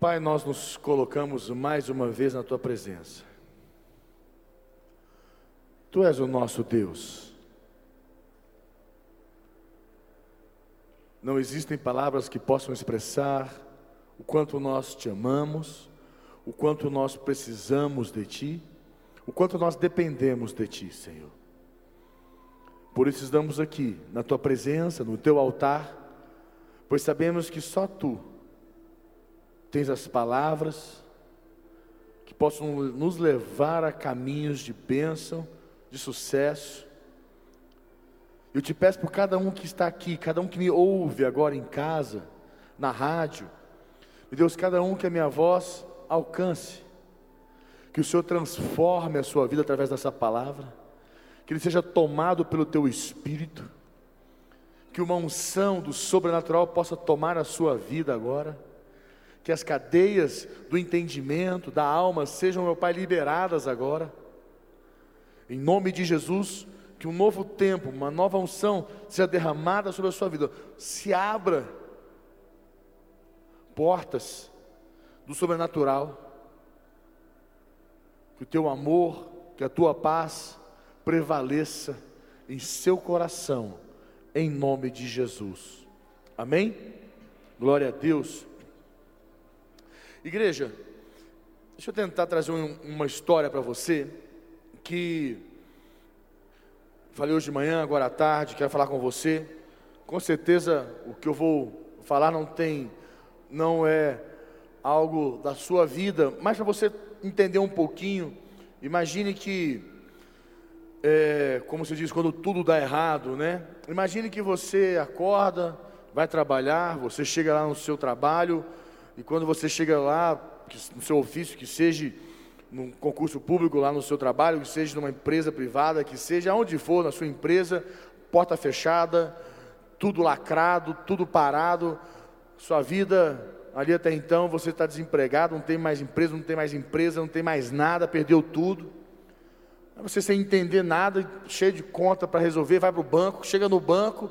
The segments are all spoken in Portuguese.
Pai, nós nos colocamos mais uma vez na tua presença. Tu és o nosso Deus. Não existem palavras que possam expressar o quanto nós te amamos, o quanto nós precisamos de ti, o quanto nós dependemos de ti, Senhor. Por isso estamos aqui, na tua presença, no teu altar, pois sabemos que só tu tens as palavras que possam nos levar a caminhos de bênção, de sucesso. Eu te peço por cada um que está aqui, cada um que me ouve agora em casa, na rádio. Meu Deus, cada um que a minha voz alcance. Que o Senhor transforme a sua vida através dessa palavra. Que ele seja tomado pelo teu espírito. Que uma unção do sobrenatural possa tomar a sua vida agora que as cadeias do entendimento, da alma, sejam, meu Pai, liberadas agora. Em nome de Jesus, que um novo tempo, uma nova unção seja derramada sobre a sua vida. Se abra portas do sobrenatural. Que o teu amor, que a tua paz prevaleça em seu coração, em nome de Jesus. Amém? Glória a Deus. Igreja, deixa eu tentar trazer um, uma história para você que falei hoje de manhã, agora à tarde, quero falar com você. Com certeza o que eu vou falar não tem, não é algo da sua vida, mas para você entender um pouquinho, imagine que, é, como se diz, quando tudo dá errado, né? Imagine que você acorda, vai trabalhar, você chega lá no seu trabalho, e quando você chega lá, no seu ofício, que seja num concurso público lá no seu trabalho, que seja numa empresa privada, que seja onde for na sua empresa, porta fechada, tudo lacrado, tudo parado, sua vida ali até então você está desempregado, não tem mais empresa, não tem mais empresa, não tem mais nada, perdeu tudo. Você sem entender nada, cheio de conta para resolver, vai para o banco, chega no banco,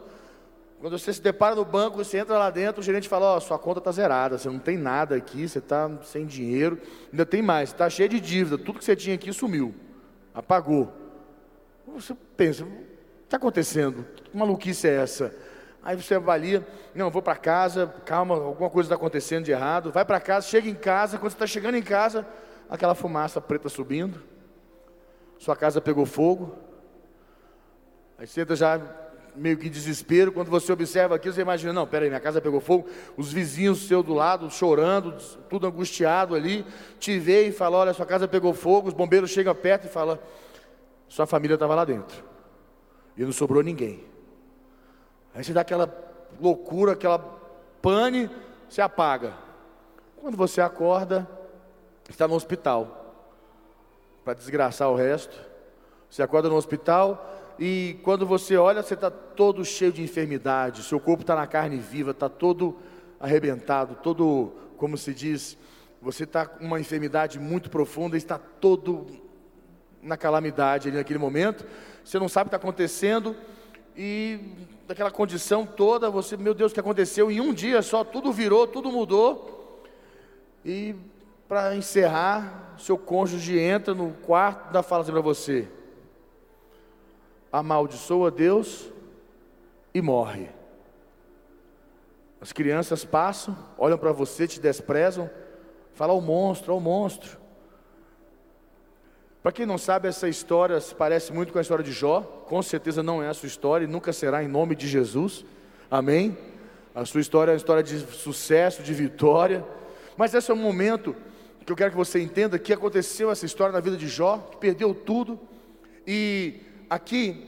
quando você se depara no banco, você entra lá dentro, o gerente fala, ó, oh, sua conta está zerada, você não tem nada aqui, você está sem dinheiro, ainda tem mais, está cheio de dívida, tudo que você tinha aqui sumiu, apagou. Você pensa, o que está acontecendo? Que maluquice é essa? Aí você avalia, não, vou para casa, calma, alguma coisa está acontecendo de errado, vai para casa, chega em casa, quando você está chegando em casa, aquela fumaça preta subindo, sua casa pegou fogo, aí você entra já meio que desespero. Quando você observa aquilo, você imagina: não, peraí, minha casa pegou fogo. Os vizinhos seu do lado chorando, tudo angustiado ali, te vê e fala: olha, sua casa pegou fogo. Os bombeiros chegam perto e falam: sua família estava lá dentro e não sobrou ninguém. Aí você dá aquela loucura, aquela pane, se apaga. Quando você acorda, está no hospital. Para desgraçar o resto, você acorda no hospital e quando você olha, você está todo cheio de enfermidade, seu corpo está na carne viva, está todo arrebentado, todo, como se diz, você está com uma enfermidade muito profunda, está todo na calamidade ali naquele momento, você não sabe o que está acontecendo, e daquela condição toda, você, meu Deus, o que aconteceu? Em um dia só, tudo virou, tudo mudou, e para encerrar, seu cônjuge entra no quarto e fala assim para você: amaldiçoa Deus e morre. As crianças passam, olham para você, te desprezam, falam o monstro, o monstro. Para quem não sabe, essa história se parece muito com a história de Jó, com certeza não é a sua história e nunca será em nome de Jesus, amém? A sua história é uma história de sucesso, de vitória, mas esse é o momento que eu quero que você entenda que aconteceu essa história na vida de Jó, que perdeu tudo, e aqui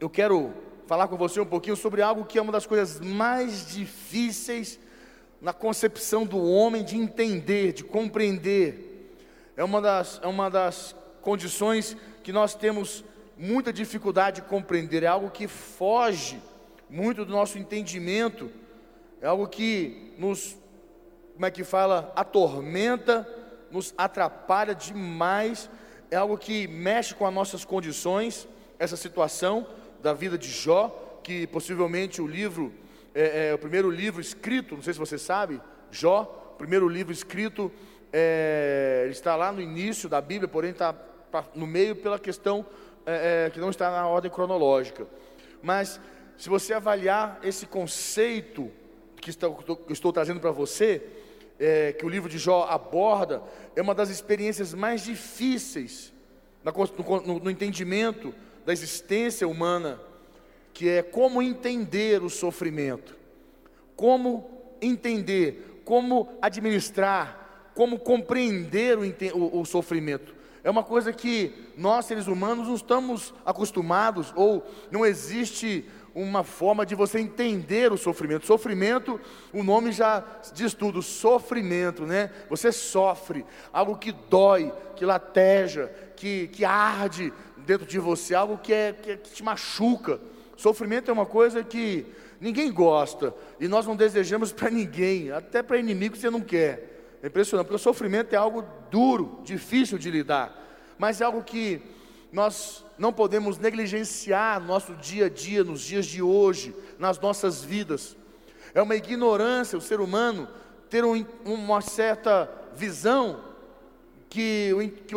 eu quero falar com você um pouquinho sobre algo que é uma das coisas mais difíceis na concepção do homem de entender, de compreender. É uma das, é uma das condições que nós temos muita dificuldade de compreender, é algo que foge muito do nosso entendimento, é algo que nos, como é que fala, atormenta, nos atrapalha demais, é algo que mexe com as nossas condições essa situação da vida de Jó, que possivelmente o livro, é, é, o primeiro livro escrito, não sei se você sabe, Jó, primeiro livro escrito, é, ele está lá no início da Bíblia, porém está no meio pela questão é, é, que não está na ordem cronológica. Mas se você avaliar esse conceito que estou, trazendo para você, é, que o livro de Jó aborda, é uma das experiências mais difíceis no, no, no entendimento da existência humana, que é como entender o sofrimento, como entender, como administrar, como compreender o, o, o sofrimento. É uma coisa que nós, seres humanos, não estamos acostumados, ou não existe uma forma de você entender o sofrimento. Sofrimento, o nome já diz tudo, sofrimento, né? Você sofre, algo que dói, que lateja, que, que arde dentro de você, algo que, é, que, é, que te machuca. Sofrimento é uma coisa que ninguém gosta, e nós não desejamos para ninguém, até para inimigo você não quer. É impressionante, porque o sofrimento é algo duro, difícil de lidar, mas é algo que nós não podemos negligenciar no nosso dia a dia, nos dias de hoje, nas nossas vidas. É uma ignorância o ser humano ter um, uma certa visão que, que,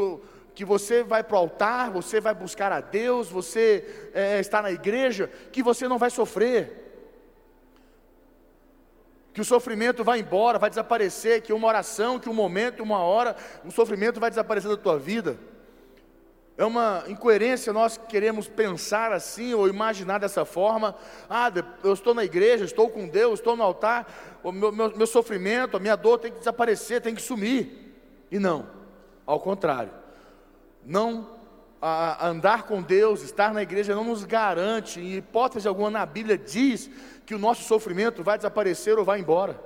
que você vai para o altar, você vai buscar a Deus, você é, está na igreja, que você não vai sofrer que o sofrimento vai embora, vai desaparecer, que uma oração, que um momento, uma hora, o sofrimento vai desaparecer da tua vida. É uma incoerência nós queremos pensar assim ou imaginar dessa forma. Ah, eu estou na igreja, estou com Deus, estou no altar, o meu, meu, meu sofrimento, a minha dor tem que desaparecer, tem que sumir. E não, ao contrário. Não a, andar com Deus, estar na igreja não nos garante, em hipótese alguma na Bíblia diz que o nosso sofrimento vai desaparecer ou vai embora.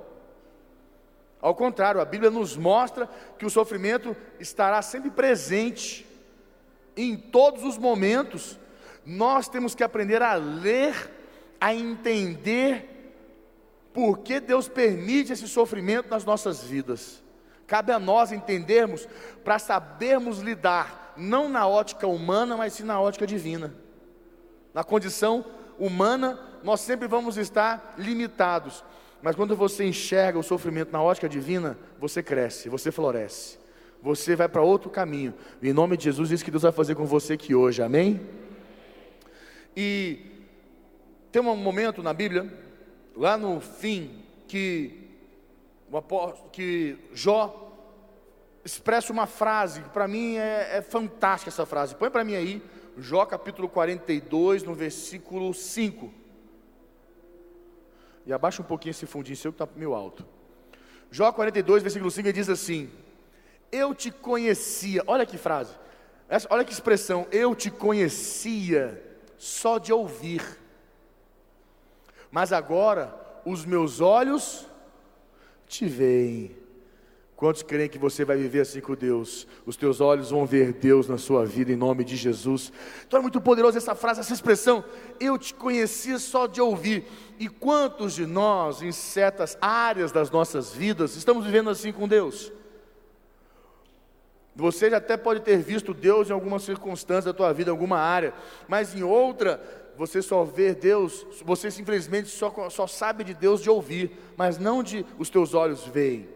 Ao contrário, a Bíblia nos mostra que o sofrimento estará sempre presente, em todos os momentos. Nós temos que aprender a ler, a entender por que Deus permite esse sofrimento nas nossas vidas. Cabe a nós entendermos para sabermos lidar não na ótica humana, mas sim na ótica divina. Na condição humana, nós sempre vamos estar limitados. Mas quando você enxerga o sofrimento na ótica divina, você cresce, você floresce. Você vai para outro caminho. Em nome de Jesus, isso que Deus vai fazer com você aqui hoje. Amém? E tem um momento na Bíblia, lá no fim, que, que Jó expressa uma frase, que para mim é, é fantástica essa frase. Põe para mim aí, Jó capítulo 42, no versículo 5. E abaixa um pouquinho esse fundinho seu que está meio alto. Jó 42, versículo 5, ele diz assim: Eu te conhecia, olha que frase, olha que expressão, eu te conhecia só de ouvir, mas agora os meus olhos te veem. Quantos creem que você vai viver assim com Deus? Os teus olhos vão ver Deus na sua vida em nome de Jesus. Então é muito poderosa essa frase, essa expressão. Eu te conhecia só de ouvir. E quantos de nós, em certas áreas das nossas vidas, estamos vivendo assim com Deus? Você já até pode ter visto Deus em alguma circunstância da tua vida, em alguma área, mas em outra, você só vê Deus, você simplesmente só, só sabe de Deus de ouvir, mas não de os teus olhos veem.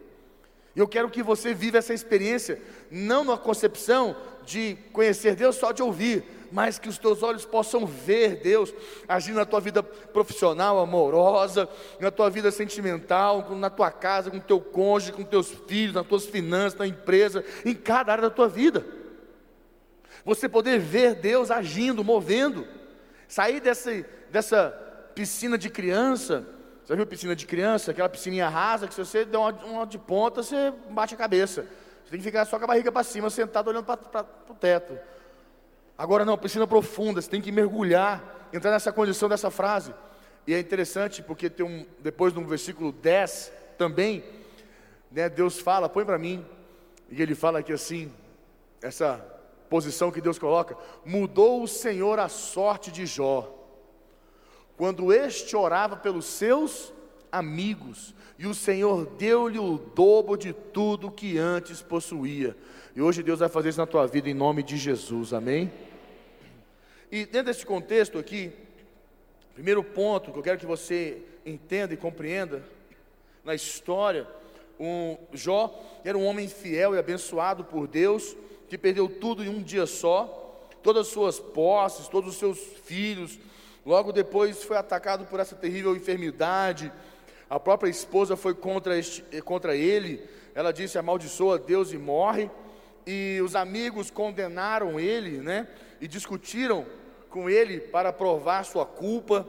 Eu quero que você viva essa experiência, não na concepção de conhecer Deus só de ouvir, mas que os teus olhos possam ver Deus agir na tua vida profissional, amorosa, na tua vida sentimental, na tua casa, com teu cônjuge, com teus filhos, nas tuas finanças, na empresa, em cada área da tua vida. Você poder ver Deus agindo, movendo, sair dessa piscina de criança já viu piscina de criança? Aquela piscininha rasa que se você der uma, uma de ponta, você bate a cabeça. Você tem que ficar só com a barriga para cima, sentado olhando para o teto. Agora não, piscina profunda, você tem que mergulhar, entrar nessa condição dessa frase. E é interessante porque tem um, depois no versículo 10 também, né, Deus fala, põe para mim, e ele fala aqui assim, essa posição que Deus coloca, mudou o Senhor a sorte de Jó quando este orava pelos seus amigos, e o Senhor deu-lhe o dobro de tudo que antes possuía. E hoje Deus vai fazer isso na tua vida em nome de Jesus, amém? E dentro desse contexto aqui, primeiro ponto que eu quero que você entenda e compreenda na história Um, Jó era um homem fiel e abençoado por Deus, que perdeu tudo em um dia só, todas as suas posses, todos os seus filhos. Logo depois foi atacado por essa terrível enfermidade. A própria esposa foi contra, este, contra ele. Ela disse: amaldiçoa Deus e morre. E os amigos condenaram ele, né? E discutiram com ele para provar sua culpa.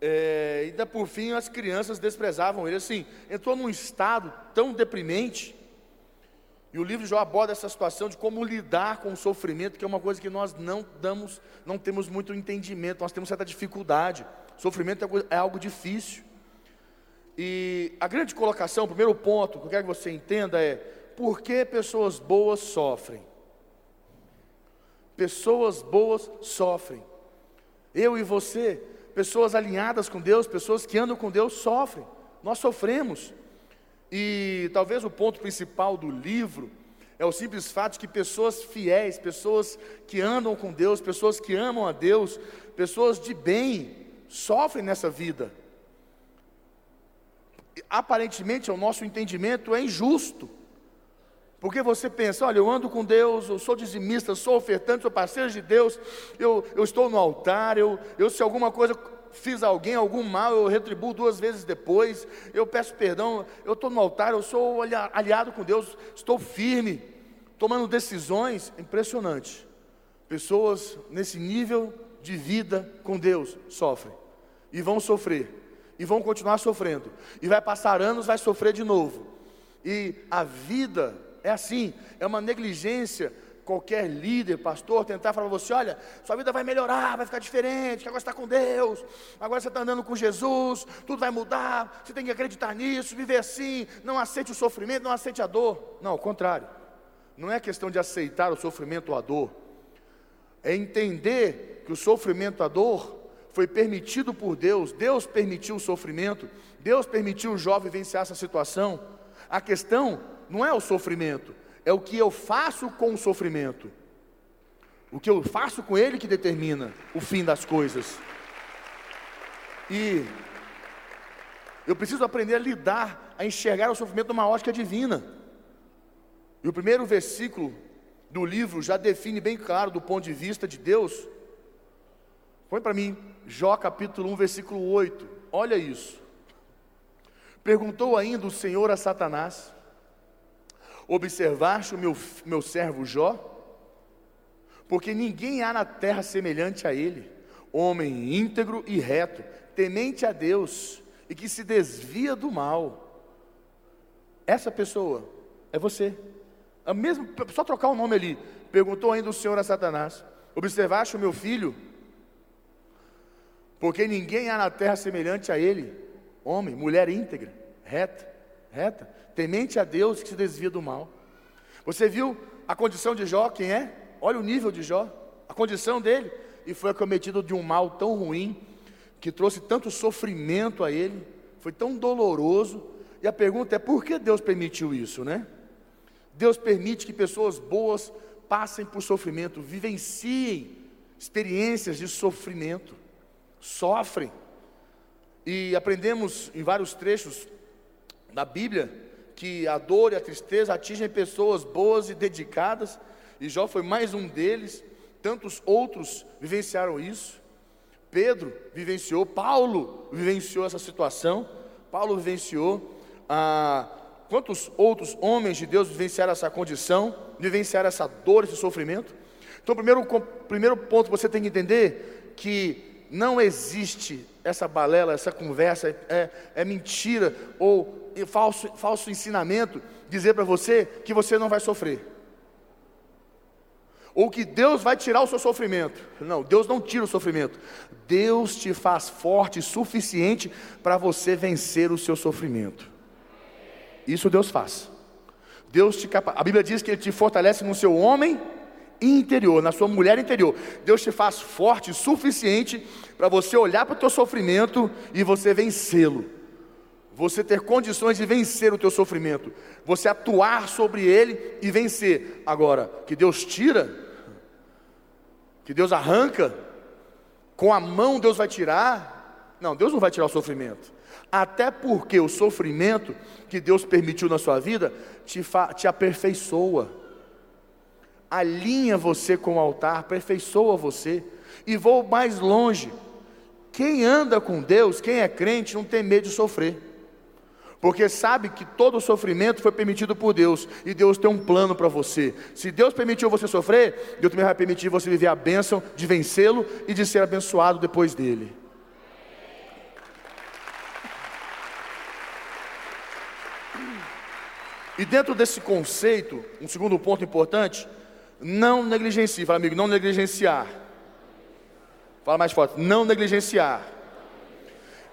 É, ainda por fim, as crianças desprezavam ele. Assim, entrou num estado tão deprimente. E o livro já aborda essa situação de como lidar com o sofrimento, que é uma coisa que nós não damos, não temos muito entendimento, nós temos certa dificuldade. Sofrimento é, é algo difícil. E a grande colocação, o primeiro ponto que eu quero que você entenda é: por que pessoas boas sofrem? Pessoas boas sofrem. Eu e você pessoas alinhadas com Deus, pessoas que andam com Deus sofrem. Nós sofremos. E talvez o ponto principal do livro é o simples fato de que pessoas fiéis, pessoas que andam com Deus, pessoas que amam a Deus, pessoas de bem, sofrem nessa vida. Aparentemente, ao nosso entendimento, é injusto. Porque você pensa, olha, eu ando com Deus, eu sou dizimista, sou ofertante, sou parceiro de Deus, eu, eu estou no altar, eu, eu se alguma coisa fiz alguém algum mal, eu retribuo duas vezes depois, eu peço perdão, eu estou no altar, eu sou aliado com Deus, estou firme, tomando decisões, impressionante. Pessoas nesse nível de vida com Deus sofrem e vão sofrer, e vão continuar sofrendo, e vai passar anos, vai sofrer de novo. E a vida é assim, é uma negligência qualquer líder, pastor, tentar falar para você: olha, sua vida vai melhorar, vai ficar diferente, agora você está com Deus, agora você está andando com Jesus, tudo vai mudar, você tem que acreditar nisso, viver assim, não aceite o sofrimento, não aceite a dor. Não, ao contrário, não é questão de aceitar o sofrimento ou a dor, é entender que o sofrimento, a dor, foi permitido por Deus, Deus permitiu o sofrimento, Deus permitiu o jovem vencer essa situação. A questão não é o sofrimento, é o que eu faço com o sofrimento. O que eu faço com ele que determina o fim das coisas. E eu preciso aprender a lidar, a enxergar o sofrimento numa ótica divina. E o primeiro versículo do livro já define bem claro do ponto de vista de Deus. Põe para mim, Jó capítulo 1, versículo 8. Olha isso. Perguntou ainda o Senhor a Satanás: Observaste o meu, meu servo Jó? Porque ninguém há na terra semelhante a ele, homem íntegro e reto, temente a Deus e que se desvia do mal. Essa pessoa é você. A mesma, só trocar o nome ali. Perguntou ainda o Senhor a Satanás: Observaste o meu filho? Porque ninguém há na terra semelhante a ele, homem, mulher íntegra, reta, reta, temente a Deus que se desvia do mal. Você viu a condição de Jó, quem é? Olha o nível de Jó, a condição dele, e foi acometido de um mal tão ruim, que trouxe tanto sofrimento a ele, foi tão doloroso. E a pergunta é: por que Deus permitiu isso, né? Deus permite que pessoas boas passem por sofrimento, vivenciem experiências de sofrimento, sofrem. E aprendemos em vários trechos da Bíblia que a dor e a tristeza atingem pessoas boas e dedicadas, e Jó foi mais um deles, tantos outros vivenciaram isso. Pedro vivenciou, Paulo vivenciou essa situação, Paulo vivenciou, ah, quantos outros homens de Deus vivenciaram essa condição, vivenciaram essa dor, esse sofrimento? Então, primeiro, primeiro ponto que você tem que entender que não existe essa balela, essa conversa, é, é mentira ou falso, falso ensinamento dizer para você que você não vai sofrer. Ou que Deus vai tirar o seu sofrimento. Não, Deus não tira o sofrimento. Deus te faz forte o suficiente para você vencer o seu sofrimento. Isso Deus faz. Deus te capa... A Bíblia diz que Ele te fortalece no seu homem interior, na sua mulher interior. Deus te faz forte o suficiente para você olhar para o teu sofrimento e você vencê-lo você ter condições de vencer o teu sofrimento, você atuar sobre ele e vencer. Agora, que Deus tira, que Deus arranca, com a mão Deus vai tirar. Não, Deus não vai tirar o sofrimento. Até porque o sofrimento que Deus permitiu na sua vida te, te aperfeiçoa, alinha você com o altar, aperfeiçoa você. E vou mais longe: quem anda com Deus, quem é crente, não tem medo de sofrer porque sabe que todo sofrimento foi permitido por Deus, e Deus tem um plano para você. Se Deus permitiu você sofrer, Deus também vai permitir você viver a bênção de vencê-lo e de ser abençoado depois dele. E dentro desse conceito, um segundo ponto importante, não negligencie, fala amigo, não negligenciar. Fala mais forte, não negligenciar.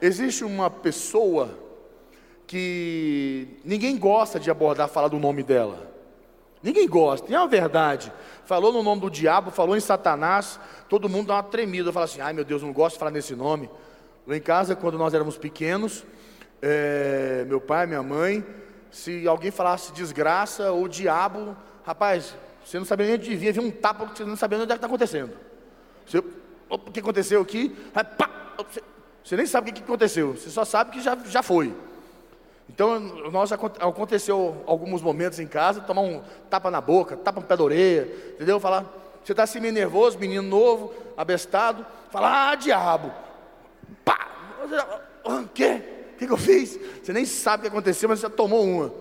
Existe uma pessoa que ninguém gosta de abordar, falar do nome dela. Ninguém gosta, e é uma verdade. Falou no nome do diabo, falou em Satanás, todo mundo dá uma tremida, fala assim: ai meu Deus, não gosto de falar nesse nome. Lá em casa, quando nós éramos pequenos, é, meu pai, minha mãe, se alguém falasse desgraça ou diabo, rapaz, você não sabia nem onde vinha, havia um tapa, você não sabia onde é que está acontecendo. Você, o que aconteceu aqui? Aí, pá, você, você, nem sabe o que aconteceu, você só sabe que já, já foi. Então, nós aconteceu alguns momentos em casa, tomar um tapa na boca, tapa no pé da orelha, entendeu? Falar, você está assim meio nervoso, menino novo, abestado, falar, ah, diabo, pá, o quê? O que, que eu fiz? Você nem sabe o que aconteceu, mas você já tomou uma.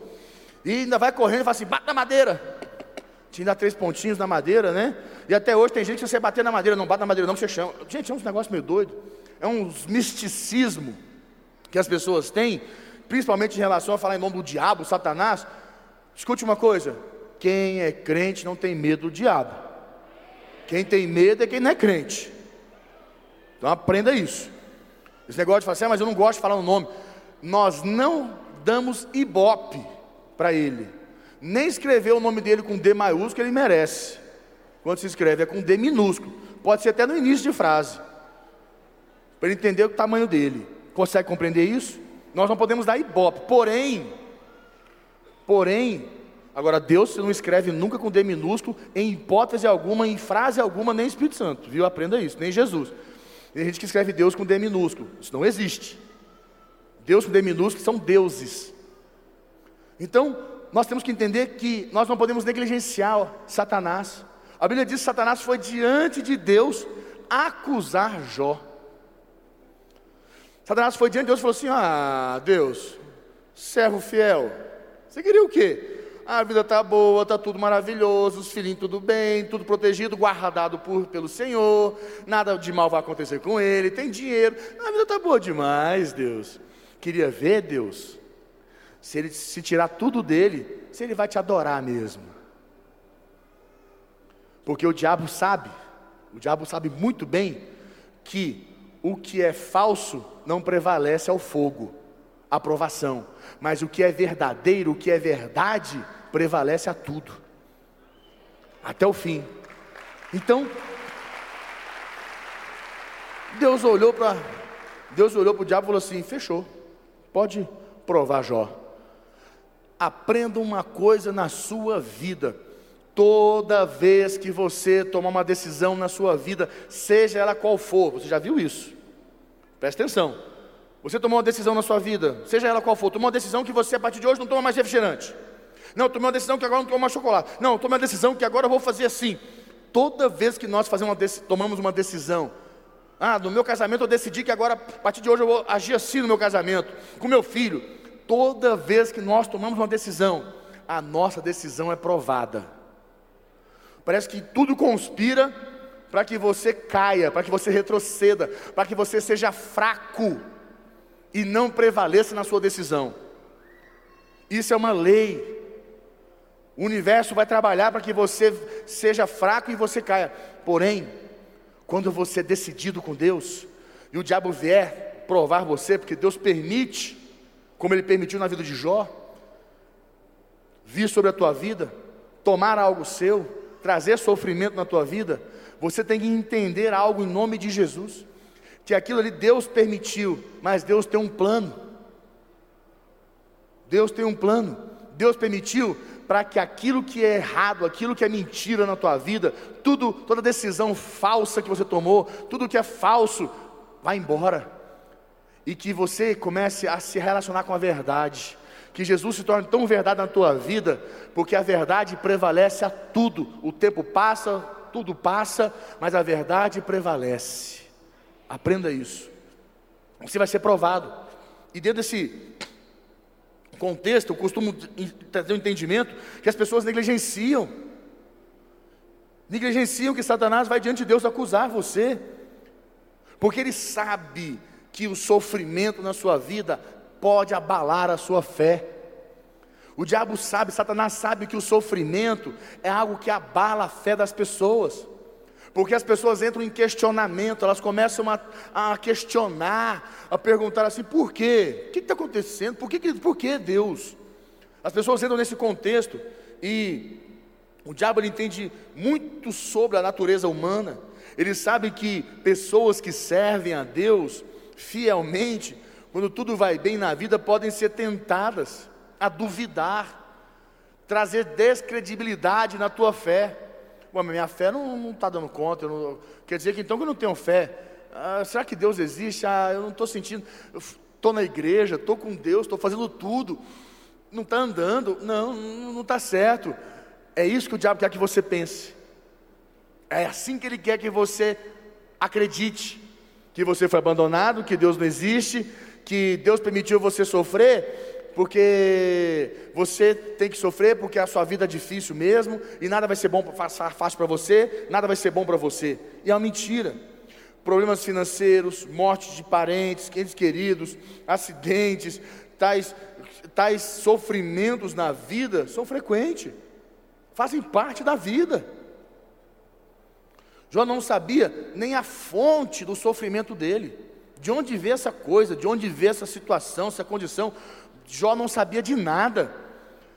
E ainda vai correndo e fala assim, bate na madeira. Tinha três pontinhos na madeira, né? E até hoje tem gente que você bater na madeira, não bate na madeira não, você chama. Gente, é uns negócios meio doido. É uns misticismo que as pessoas têm, principalmente em relação a falar em nome do diabo, Satanás, escute uma coisa: quem é crente não tem medo do diabo. Quem tem medo é quem não é crente. Então aprenda isso. Esse negócio de falar assim, ah, mas eu não gosto de falar o nome. Nós não damos ibope para ele. Nem escrever o nome dele com D maiúsculo, ele merece. Quando se escreve é com D minúsculo. Pode ser até no início de frase. Para ele entender o tamanho dele. Consegue compreender isso? Nós não podemos dar ibope. Porém, porém, agora Deus não escreve nunca com D minúsculo, em hipótese alguma, em frase alguma, nem Espírito Santo, viu? Aprenda isso, nem Jesus. Tem gente que escreve Deus com D minúsculo, isso não existe. Deus com D minúsculo são deuses. Então, nós temos que entender que nós não podemos negligenciar Satanás. A Bíblia diz que Satanás foi diante de Deus acusar Jó. Satanás foi diante de Deus e falou assim: Ah, Deus, servo fiel, você queria o quê? a vida está boa, está tudo maravilhoso, os filhinhos tudo bem, tudo protegido, guardado por, pelo Senhor, nada de mal vai acontecer com ele, tem dinheiro, a vida está boa demais, Deus. Queria ver, Deus, se ele se tirar tudo dele, se ele vai te adorar mesmo. Porque o diabo sabe, o diabo sabe muito bem que o que é falso não prevalece ao fogo, à provação, mas o que é verdadeiro, o que é verdade, prevalece a tudo, até o fim. Então, Deus olhou para Deus olhou para o diabo e falou assim: fechou, pode provar Jó. Aprenda uma coisa na sua vida. Toda vez que você tomar uma decisão na sua vida, seja ela qual for, você já viu isso? Presta atenção. Você tomou uma decisão na sua vida, seja ela qual for, tomou uma decisão que você a partir de hoje não toma mais refrigerante. Não, tomei uma decisão que agora não tomo mais chocolate. Não, tomei uma decisão que agora eu vou fazer assim. Toda vez que nós fazemos uma tomamos uma decisão, ah, no meu casamento eu decidi que agora, a partir de hoje, eu vou agir assim no meu casamento, com meu filho. Toda vez que nós tomamos uma decisão, a nossa decisão é provada. Parece que tudo conspira para que você caia, para que você retroceda, para que você seja fraco e não prevaleça na sua decisão. Isso é uma lei. O universo vai trabalhar para que você seja fraco e você caia. Porém, quando você é decidido com Deus e o diabo vier provar você, porque Deus permite, como ele permitiu na vida de Jó, vir sobre a tua vida, tomar algo seu, trazer sofrimento na tua vida, você tem que entender algo em nome de Jesus. Que aquilo ali Deus permitiu, mas Deus tem um plano. Deus tem um plano. Deus permitiu para que aquilo que é errado, aquilo que é mentira na tua vida, tudo, toda decisão falsa que você tomou, tudo que é falso, vá embora. E que você comece a se relacionar com a verdade. Que Jesus se torne tão verdade na tua vida, porque a verdade prevalece a tudo. O tempo passa, tudo passa, mas a verdade prevalece. Aprenda isso. Você vai ser provado. E dentro desse contexto, eu costumo trazer o um entendimento que as pessoas negligenciam. Negligenciam que Satanás vai diante de Deus acusar você. Porque ele sabe que o sofrimento na sua vida pode abalar a sua fé. O diabo sabe, Satanás sabe que o sofrimento é algo que abala a fé das pessoas. Porque as pessoas entram em questionamento, elas começam a, a questionar, a perguntar assim: por quê? O que está acontecendo? Por que, por que Deus? As pessoas entram nesse contexto e o diabo entende muito sobre a natureza humana. Ele sabe que pessoas que servem a Deus fielmente, quando tudo vai bem na vida, podem ser tentadas a duvidar, trazer descredibilidade na tua fé. Ué, minha fé não está dando conta, não, quer dizer que então que eu não tenho fé. Ah, será que Deus existe? Ah, eu não estou sentindo. Estou na igreja, estou com Deus, estou fazendo tudo. Não está andando, não, não está certo. É isso que o diabo quer que você pense. É assim que ele quer que você acredite que você foi abandonado, que Deus não existe, que Deus permitiu você sofrer, porque você tem que sofrer porque a sua vida é difícil mesmo e nada vai ser bom fácil para você, nada vai ser bom para você. E é uma mentira. Problemas financeiros, mortes de parentes, entes queridos, acidentes, tais, tais sofrimentos na vida são frequentes, fazem parte da vida. Jó não sabia nem a fonte do sofrimento dele. De onde vê essa coisa, de onde vê essa situação, essa condição. Jó não sabia de nada.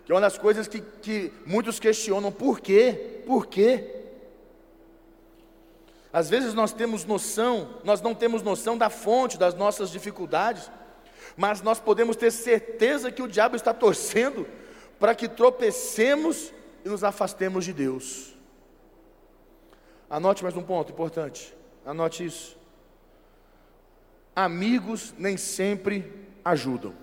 Que é uma das coisas que, que muitos questionam: por quê? Por quê? Às vezes nós temos noção, nós não temos noção da fonte das nossas dificuldades, mas nós podemos ter certeza que o diabo está torcendo para que tropecemos e nos afastemos de Deus. Anote mais um ponto importante. Anote isso. Amigos nem sempre ajudam.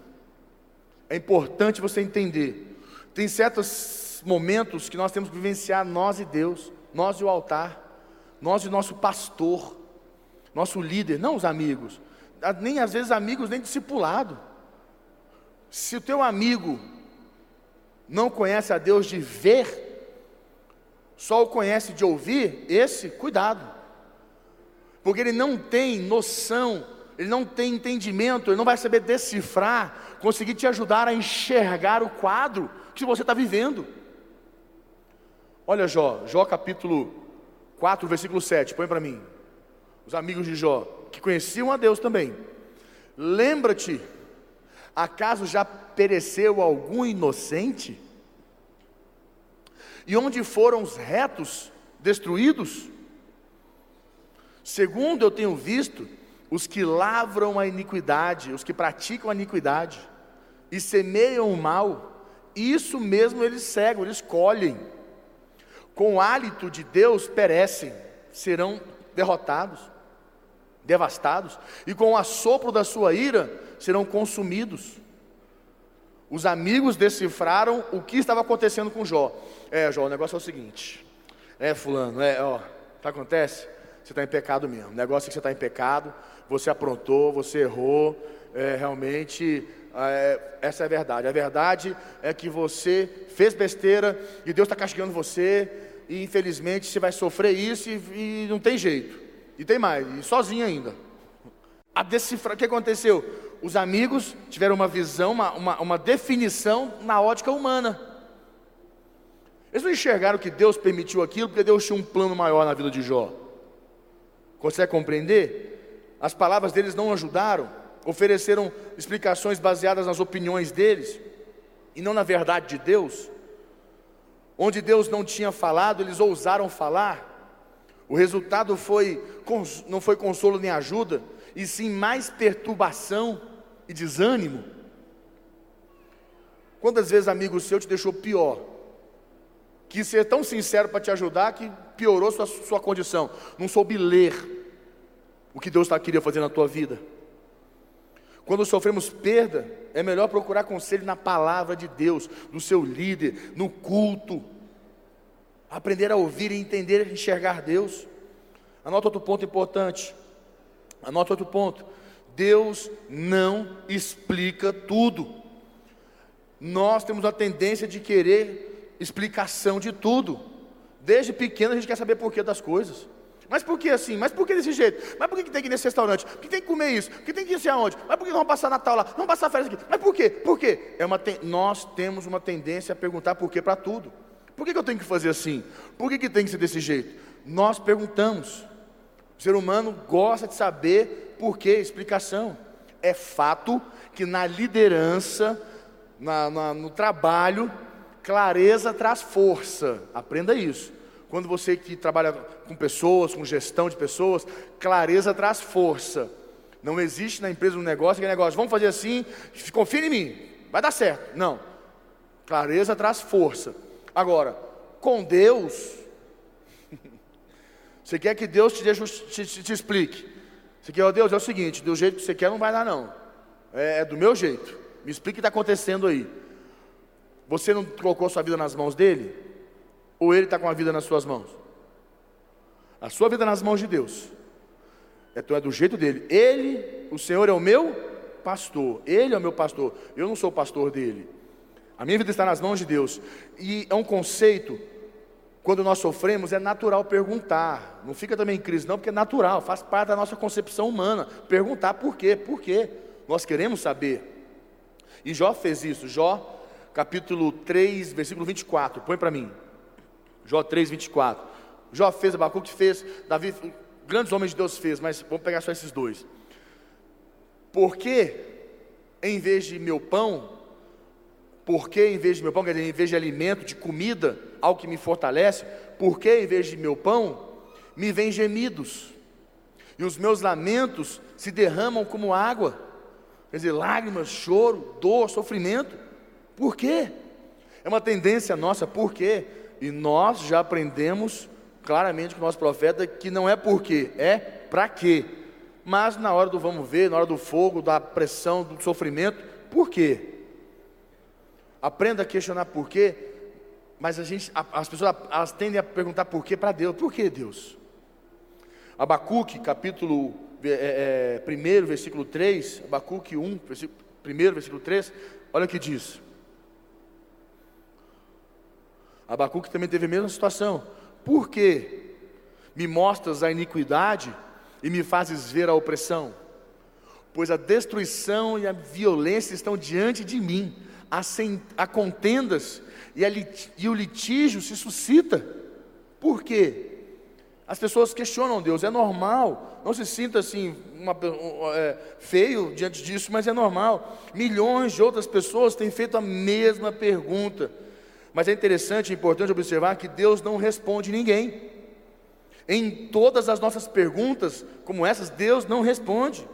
É importante você entender. Tem certos momentos que nós temos que vivenciar nós e Deus, nós e o altar, nós e nosso pastor, nosso líder, não os amigos, nem às vezes amigos, nem discipulado. Se o teu amigo não conhece a Deus de ver, só o conhece de ouvir, esse, cuidado. Porque ele não tem noção, ele não tem entendimento, ele não vai saber decifrar, conseguir te ajudar a enxergar o quadro que você está vivendo. Olha Jó, Jó capítulo 4, versículo 7, põe para mim. Os amigos de Jó, que conheciam a Deus também. Lembra-te, acaso já pereceu algum inocente? E onde foram os retos destruídos? Segundo eu tenho visto, os que lavram a iniquidade, os que praticam a iniquidade e semeiam o mal, isso mesmo eles cegam, eles colhem. Com o hálito de Deus perecem, serão derrotados, devastados, e com o assopro da sua ira serão consumidos. Os amigos decifraram o que estava acontecendo com Jó. É, Jó, o negócio é o seguinte. É, fulano, é, ó, que acontece? Você está em pecado mesmo. O negócio é que você está em pecado, você aprontou, você errou, é, realmente, é, essa é a verdade. A verdade é que você fez besteira e Deus está castigando você, e infelizmente você vai sofrer isso e, e não tem jeito. E tem mais, e sozinho ainda. A decifrar, o que aconteceu? Os amigos tiveram uma visão, uma, uma, uma definição na ótica humana. Eles não enxergaram que Deus permitiu aquilo porque Deus tinha um plano maior na vida de Jó. Consegue compreender? As palavras deles não ajudaram, ofereceram explicações baseadas nas opiniões deles e não na verdade de Deus. Onde Deus não tinha falado, eles ousaram falar. O resultado foi não foi consolo nem ajuda, e sim mais perturbação e desânimo. Quantas vezes amigo seu te deixou pior quis ser tão sincero para te ajudar que piorou sua, sua condição. Não soube ler o que Deus tá, queria fazer na tua vida. Quando sofremos perda, é melhor procurar conselho na palavra de Deus, do seu líder, no culto. Aprender a ouvir e entender e enxergar Deus. Anota outro ponto importante. Anota outro ponto. Deus não explica tudo. Nós temos a tendência de querer explicação de tudo. Desde pequeno a gente quer saber porquê das coisas. Mas por que assim? Mas por que desse jeito? Mas por que tem que ir nesse restaurante? Por que tem que comer isso? Por que tem que ir aonde? Mas por que vamos passar Natal lá? Vamos passar férias aqui? Mas por quê? Por quê? É uma. Nós temos uma tendência a perguntar por quê para tudo. Por que, que eu tenho que fazer assim? Por que, que tem que ser desse jeito? Nós perguntamos. O ser humano gosta de saber por quê, explicação. É fato que na liderança, na, na, no trabalho, clareza traz força. Aprenda isso. Quando você que trabalha com pessoas, com gestão de pessoas, clareza traz força. Não existe na empresa um negócio, aquele negócio, vamos fazer assim, confia em mim, vai dar certo. Não. Clareza traz força. Agora, com Deus, você quer que Deus te, deixe, te, te, te explique. Você quer, ó oh, Deus, é o seguinte, do jeito que você quer não vai dar não. É, é do meu jeito. Me explique o que está acontecendo aí. Você não colocou sua vida nas mãos dele? Ou ele está com a vida nas suas mãos? A sua vida nas mãos de Deus. Então é do jeito dele. Ele, o Senhor é o meu pastor. Ele é o meu pastor. Eu não sou o pastor dele. A minha vida está nas mãos de Deus. E é um conceito, quando nós sofremos, é natural perguntar. Não fica também em crise, não, porque é natural, faz parte da nossa concepção humana. Perguntar por quê? Por quê? Nós queremos saber. E Jó fez isso. Jó, capítulo 3, versículo 24. Põe para mim. Jó 3, 24. Jó fez, Abacuque fez, Davi, grandes homens de Deus fez, mas vamos pegar só esses dois. Porque, em vez de meu pão, porque em vez de meu pão, quer dizer, em vez de alimento, de comida, algo que me fortalece, porque em vez de meu pão, me vêm gemidos, e os meus lamentos se derramam como água, quer dizer, lágrimas, choro, dor, sofrimento. Por quê? É uma tendência nossa, por quê? E nós já aprendemos claramente com o nosso profeta que não é por quê, é para quê. Mas na hora do vamos ver, na hora do fogo, da pressão, do sofrimento, por quê? Aprenda a questionar por quê, mas a gente, as pessoas elas tendem a perguntar por quê para Deus. Por que Deus? Abacuque, capítulo é, é, 1, versículo 3, Abacuque 1, versículo, 1, versículo 3, olha o que diz. Abacuque também teve a mesma situação. Por que me mostras a iniquidade e me fazes ver a opressão? Pois a destruição e a violência estão diante de mim, há, contendas e, lit, e o litígio se suscita. Por quê? As pessoas questionam Deus, é normal, não se sinta assim uma, é, feio diante disso, mas é normal. Milhões de outras pessoas têm feito a mesma pergunta. Mas é interessante e importante observar que Deus não responde ninguém. Em todas as nossas perguntas, como essas, Deus não responde.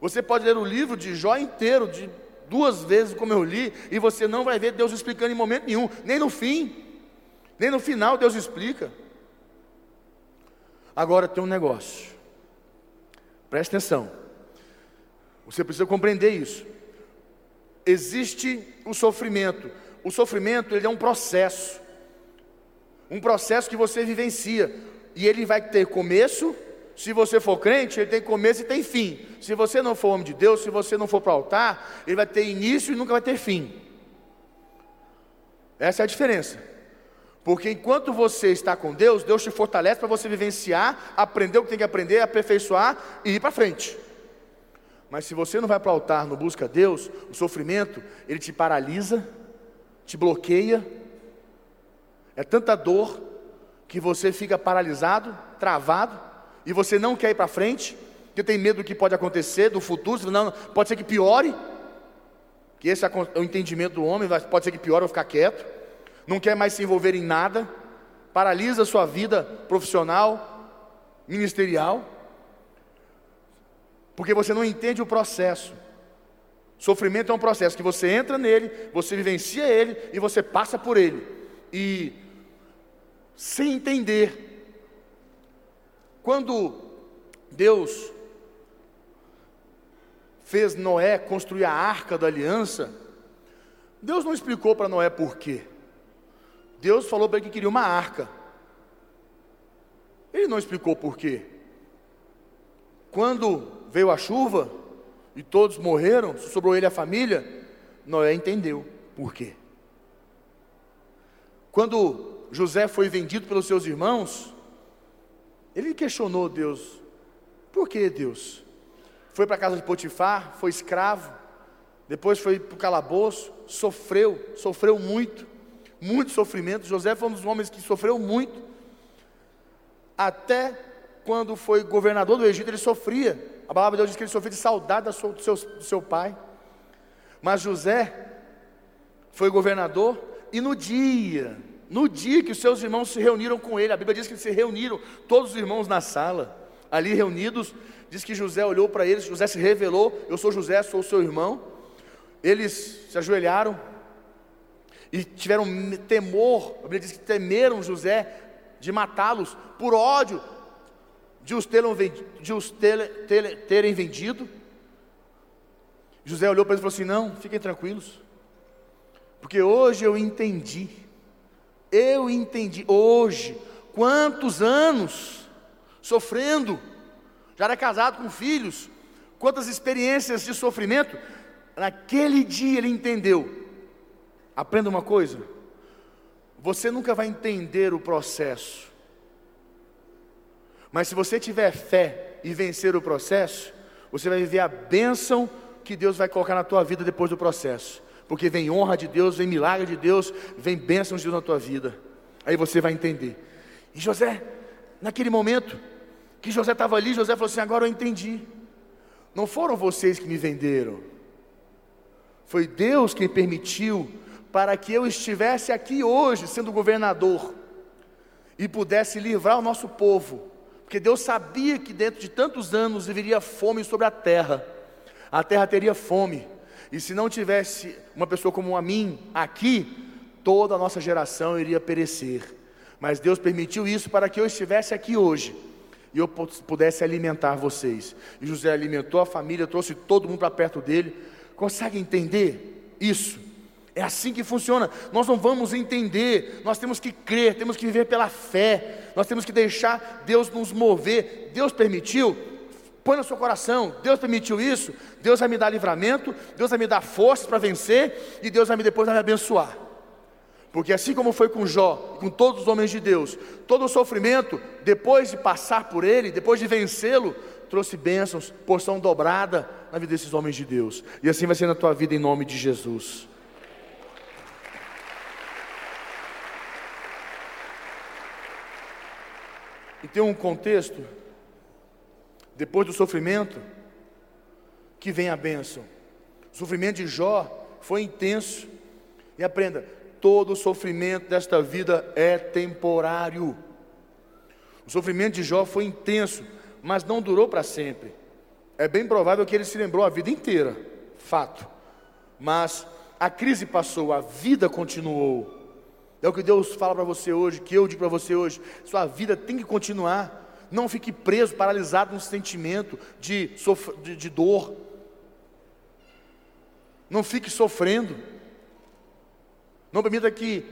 Você pode ler o livro de Jó inteiro, de duas vezes como eu li, e você não vai ver Deus explicando em momento nenhum, nem no fim, nem no final Deus explica. Agora tem um negócio, preste atenção, você precisa compreender isso. Existe o sofrimento, o sofrimento ele é um processo, um processo que você vivencia, e ele vai ter começo, se você for crente, ele tem começo e tem fim. Se você não for homem de Deus, se você não for para o altar, ele vai ter início e nunca vai ter fim. Essa é a diferença. Porque enquanto você está com Deus, Deus te fortalece para você vivenciar, aprender o que tem que aprender, aperfeiçoar e ir para frente. Mas se você não vai para o altar, não busca Deus, o sofrimento, ele te paralisa, te bloqueia, é tanta dor que você fica paralisado, travado, e você não quer ir para frente, porque tem medo do que pode acontecer, do futuro, não, pode ser que piore, que esse é o entendimento do homem, pode ser que piore, eu ficar quieto, não quer mais se envolver em nada, paralisa a sua vida profissional, ministerial, porque você não entende o processo. Sofrimento é um processo que você entra nele, você vivencia ele e você passa por ele. E sem entender, quando Deus fez Noé construir a arca da aliança, Deus não explicou para Noé por quê. Deus falou para ele que queria uma arca. Ele não explicou por quê. Quando veio a chuva e todos morreram, sobrou ele a família, Noé entendeu por quê. Quando José foi vendido pelos seus irmãos, ele questionou Deus: por que Deus? Foi para a casa de Potifar, foi escravo, depois foi para o calabouço, sofreu, sofreu muito, muito sofrimento. José foi um dos homens que sofreu muito, até quando foi governador do Egito, ele sofria. A palavra de Deus diz que ele sofria de saudade do seu, do seu pai. Mas José foi governador, e no dia, no dia que os seus irmãos se reuniram com ele, a Bíblia diz que eles se reuniram, todos os irmãos na sala, ali reunidos, diz que José olhou para eles, José se revelou: Eu sou José, sou seu irmão. Eles se ajoelharam e tiveram temor, a Bíblia diz que temeram José de matá-los por ódio de os, terem, de os terem vendido. José olhou para eles e falou assim: Não, fiquem tranquilos, porque hoje eu entendi, eu entendi, hoje, quantos anos sofrendo, já era casado com filhos, quantas experiências de sofrimento, naquele dia ele entendeu. Aprenda uma coisa, você nunca vai entender o processo, mas se você tiver fé e vencer o processo, você vai viver a bênção que Deus vai colocar na tua vida depois do processo. Porque vem honra de Deus, vem milagre de Deus, vem bênçãos de Deus na tua vida. Aí você vai entender. E José, naquele momento que José estava ali, José falou assim: agora eu entendi. Não foram vocês que me venderam. Foi Deus quem permitiu para que eu estivesse aqui hoje, sendo governador, e pudesse livrar o nosso povo porque Deus sabia que dentro de tantos anos viria fome sobre a terra. A terra teria fome. E se não tivesse uma pessoa como a mim aqui, toda a nossa geração iria perecer. Mas Deus permitiu isso para que eu estivesse aqui hoje e eu pudesse alimentar vocês. E José alimentou a família, trouxe todo mundo para perto dele. Consegue entender isso? É assim que funciona. Nós não vamos entender, nós temos que crer, temos que viver pela fé, nós temos que deixar Deus nos mover. Deus permitiu, põe no seu coração, Deus permitiu isso, Deus vai me dar livramento, Deus vai me dar forças para vencer e Deus vai me depois vai me abençoar. Porque assim como foi com Jó, com todos os homens de Deus, todo o sofrimento, depois de passar por ele, depois de vencê-lo, trouxe bênçãos, porção dobrada na vida desses homens de Deus. E assim vai ser na tua vida em nome de Jesus. E tem um contexto, depois do sofrimento, que vem a bênção. O sofrimento de Jó foi intenso. E aprenda: todo sofrimento desta vida é temporário. O sofrimento de Jó foi intenso, mas não durou para sempre. É bem provável que ele se lembrou a vida inteira, fato. Mas a crise passou, a vida continuou. É o que Deus fala para você hoje, que eu digo para você hoje. Sua vida tem que continuar. Não fique preso, paralisado num sentimento de, de, de dor. Não fique sofrendo. Não permita que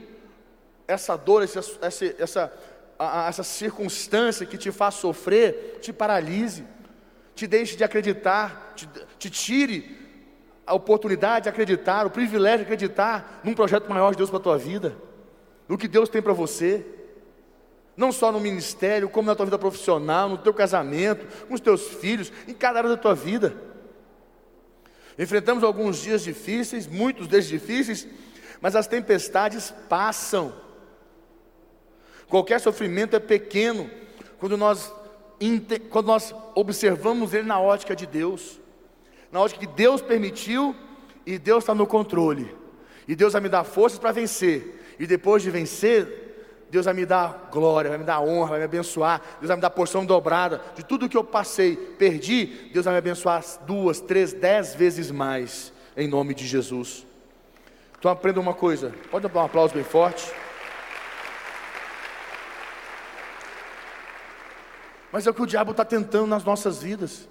essa dor, essa, essa, essa, essa circunstância que te faz sofrer, te paralise, te deixe de acreditar, te, te tire a oportunidade de acreditar, o privilégio de acreditar num projeto maior de Deus para a tua vida do que Deus tem para você, não só no ministério, como na tua vida profissional, no teu casamento, com os teus filhos, em cada área da tua vida. Enfrentamos alguns dias difíceis, muitos deles difíceis, mas as tempestades passam. Qualquer sofrimento é pequeno quando nós, quando nós observamos ele na ótica de Deus, na ótica que Deus permitiu e Deus está no controle, e Deus vai me dar forças para vencer, e depois de vencer, Deus vai me dar glória, vai me dar honra, vai me abençoar. Deus vai me dar porção dobrada de tudo que eu passei, perdi. Deus vai me abençoar duas, três, dez vezes mais, em nome de Jesus. Então aprenda uma coisa. Pode dar um aplauso bem forte. Mas é o que o diabo está tentando nas nossas vidas.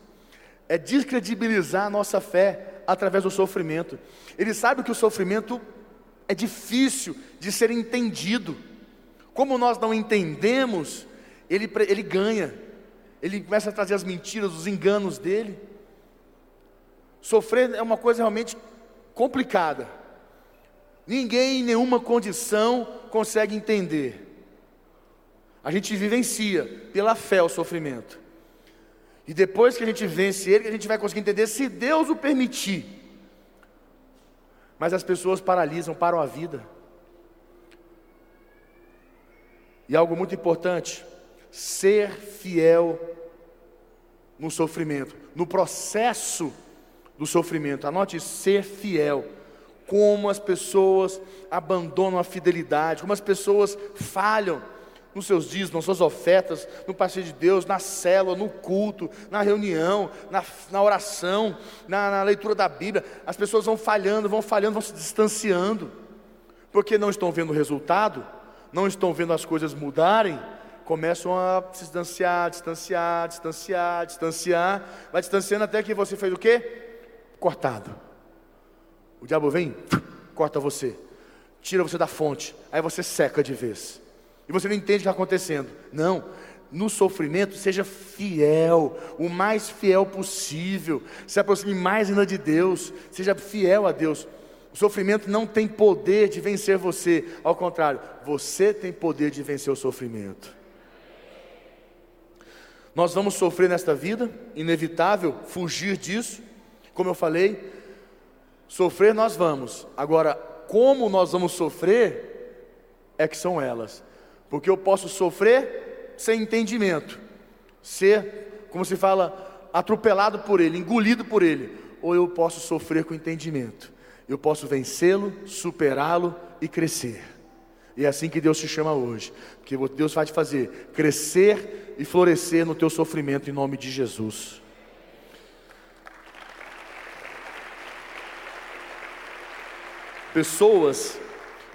é descredibilizar a nossa fé através do sofrimento. Ele sabe que o sofrimento é difícil de ser entendido. Como nós não entendemos, ele, ele ganha, ele começa a trazer as mentiras, os enganos dele. Sofrer é uma coisa realmente complicada. Ninguém em nenhuma condição consegue entender. A gente vivencia pela fé o sofrimento. E depois que a gente vence ele, a gente vai conseguir entender se Deus o permitir. Mas as pessoas paralisam, param a vida. E algo muito importante, ser fiel no sofrimento, no processo do sofrimento. Anote ser fiel. Como as pessoas abandonam a fidelidade, como as pessoas falham nos seus dias, nas suas ofertas, no passeio de Deus, na célula, no culto, na reunião, na, na oração, na, na leitura da Bíblia. As pessoas vão falhando, vão falhando, vão se distanciando, porque não estão vendo o resultado, não estão vendo as coisas mudarem, começam a se distanciar, distanciar, distanciar, distanciar, vai distanciando até que você fez o quê? Cortado. O diabo vem, corta você, tira você da fonte, aí você seca de vez e você não entende o que está acontecendo. Não, no sofrimento, seja fiel, o mais fiel possível, se aproxime mais ainda de Deus, seja fiel a Deus. Sofrimento não tem poder de vencer você, ao contrário, você tem poder de vencer o sofrimento. Nós vamos sofrer nesta vida, inevitável fugir disso, como eu falei, sofrer nós vamos, agora, como nós vamos sofrer, é que são elas. Porque eu posso sofrer sem entendimento, ser, como se fala, atropelado por ele, engolido por ele, ou eu posso sofrer com entendimento. Eu posso vencê-lo, superá-lo e crescer. E é assim que Deus te chama hoje, porque Deus vai te fazer crescer e florescer no teu sofrimento em nome de Jesus. Pessoas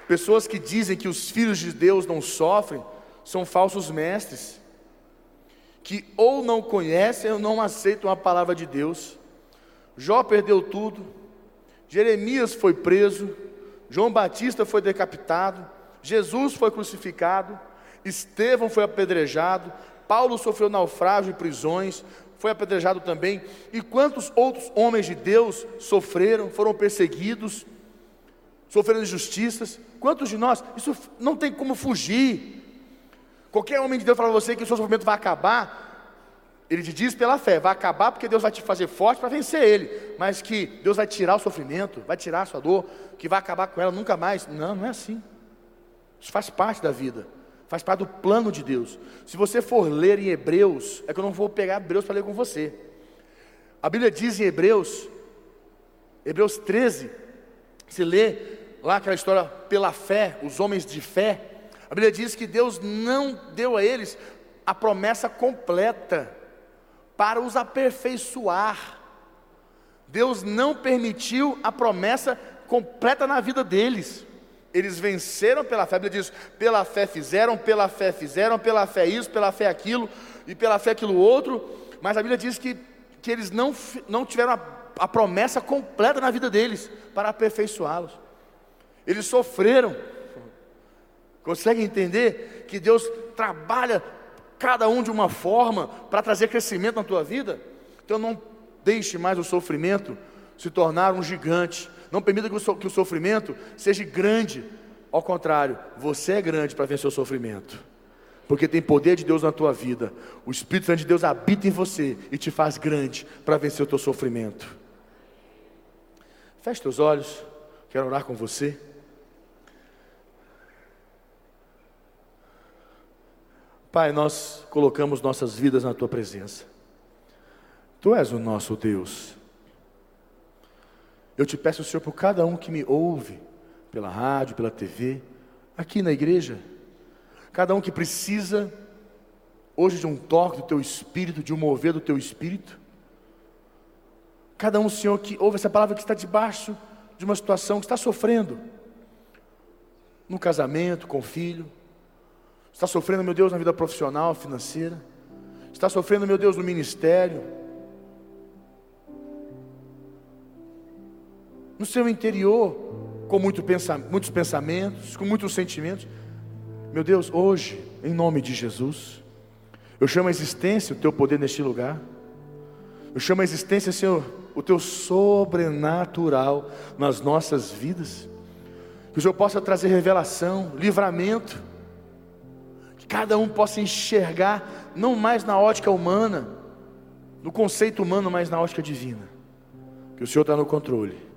Pessoas que dizem que os filhos de Deus não sofrem são falsos mestres, que ou não conhecem ou não aceitam a palavra de Deus. Jó perdeu tudo, Jeremias foi preso, João Batista foi decapitado, Jesus foi crucificado, Estevão foi apedrejado, Paulo sofreu naufrágio e prisões, foi apedrejado também, e quantos outros homens de Deus sofreram, foram perseguidos, sofrendo injustiças. Quantos de nós? Isso não tem como fugir. Qualquer homem de Deus fala para você que o seu sofrimento vai acabar, ele te diz pela fé, vai acabar porque Deus vai te fazer forte para vencer ele, mas que Deus vai tirar o sofrimento, vai tirar a sua dor, que vai acabar com ela nunca mais. Não, não é assim. Isso faz parte da vida, faz parte do plano de Deus. Se você for ler em Hebreus, é que eu não vou pegar Hebreus para ler com você. A Bíblia diz em Hebreus, Hebreus 13, se lê lá aquela história pela fé, os homens de fé, a Bíblia diz que Deus não deu a eles a promessa completa para os aperfeiçoar. Deus não permitiu a promessa completa na vida deles. Eles venceram pela fé. A Bíblia diz: pela fé fizeram, pela fé fizeram, pela fé isso, pela fé aquilo, e pela fé aquilo outro. Mas a Bíblia diz que, que eles não, não tiveram a, a promessa completa na vida deles para aperfeiçoá-los. Eles sofreram. Consegue entender que Deus trabalha cada um de uma forma para trazer crescimento na tua vida? Então não deixe mais o sofrimento se tornar um gigante. Não permita que o sofrimento seja grande. Ao contrário, você é grande para vencer o sofrimento. Porque tem poder de Deus na tua vida. O Espírito Santo de Deus habita em você e te faz grande para vencer o teu sofrimento. Feche teus olhos. Quero orar com você. Pai, nós colocamos nossas vidas na tua presença. Tu és o nosso Deus. Eu te peço, Senhor, por cada um que me ouve, pela rádio, pela TV, aqui na igreja, cada um que precisa hoje de um toque do teu espírito, de um mover do teu espírito. Cada um, Senhor, que ouve essa palavra que está debaixo de uma situação que está sofrendo, no casamento, com o filho, Está sofrendo, meu Deus, na vida profissional, financeira? Está sofrendo, meu Deus, no ministério? No seu interior, com muito pensa muitos pensamentos, com muitos sentimentos. Meu Deus, hoje, em nome de Jesus, eu chamo a existência o teu poder neste lugar. Eu chamo a existência, Senhor, o teu sobrenatural nas nossas vidas. Que o Senhor possa trazer revelação, livramento que cada um possa enxergar, não mais na ótica humana, no conceito humano, mas na ótica divina. Que o Senhor está no controle